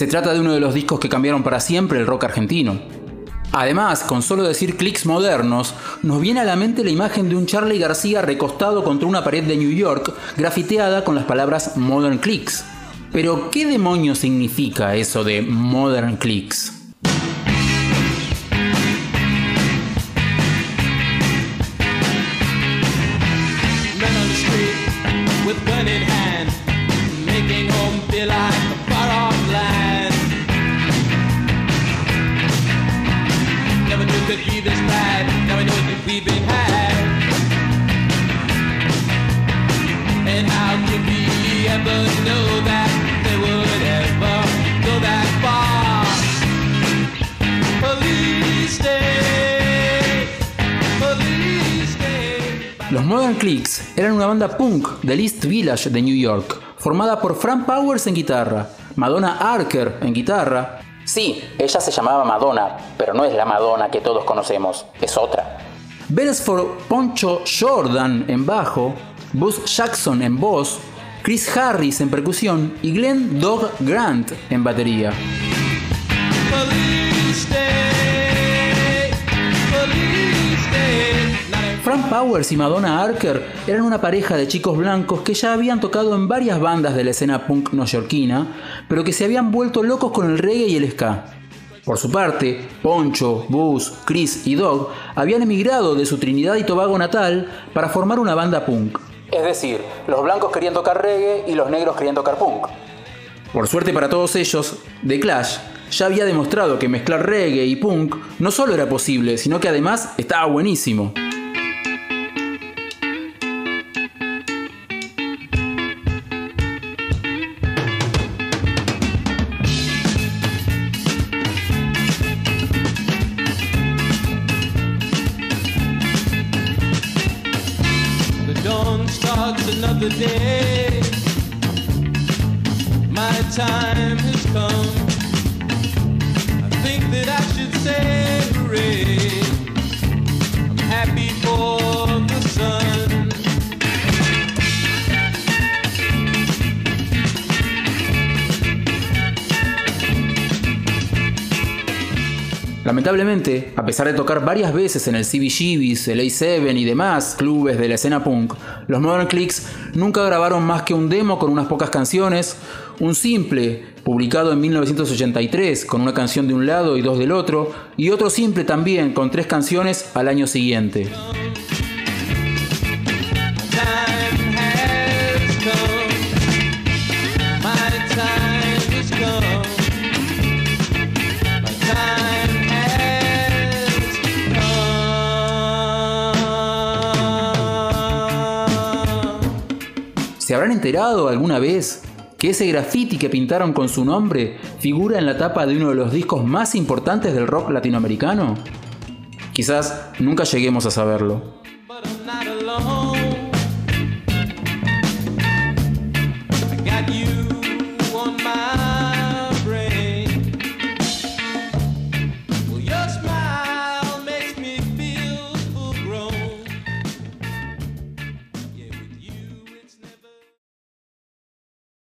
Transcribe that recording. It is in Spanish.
Se trata de uno de los discos que cambiaron para siempre el rock argentino. Además, con solo decir clics modernos, nos viene a la mente la imagen de un Charlie García recostado contra una pared de New York, grafiteada con las palabras Modern Clicks. Pero, ¿qué demonios significa eso de Modern Clicks? Los Modern Clicks eran una banda punk del East Village de New York, formada por Frank Powers en guitarra, Madonna Arker en guitarra. Sí, ella se llamaba Madonna, pero no es la Madonna que todos conocemos, es otra. Beresford Poncho Jordan en bajo, Buzz Jackson en voz, Chris Harris en percusión y Glenn Dog Grant en batería. Frank Powers y Madonna Arker eran una pareja de chicos blancos que ya habían tocado en varias bandas de la escena punk neoyorquina, pero que se habían vuelto locos con el reggae y el ska. Por su parte, Poncho, Buzz, Chris y Dog habían emigrado de su Trinidad y Tobago natal para formar una banda punk. Es decir, los blancos querían tocar reggae y los negros querían tocar punk. Por suerte para todos ellos, The Clash ya había demostrado que mezclar reggae y punk no solo era posible, sino que además estaba buenísimo. Another day. My time has come. Lamentablemente, a pesar de tocar varias veces en el CBGBs, el A7 y demás clubes de la escena punk, los Modern Clicks nunca grabaron más que un demo con unas pocas canciones, un simple publicado en 1983 con una canción de un lado y dos del otro, y otro simple también con tres canciones al año siguiente. ¿Se habrán enterado alguna vez que ese graffiti que pintaron con su nombre figura en la tapa de uno de los discos más importantes del rock latinoamericano? Quizás nunca lleguemos a saberlo.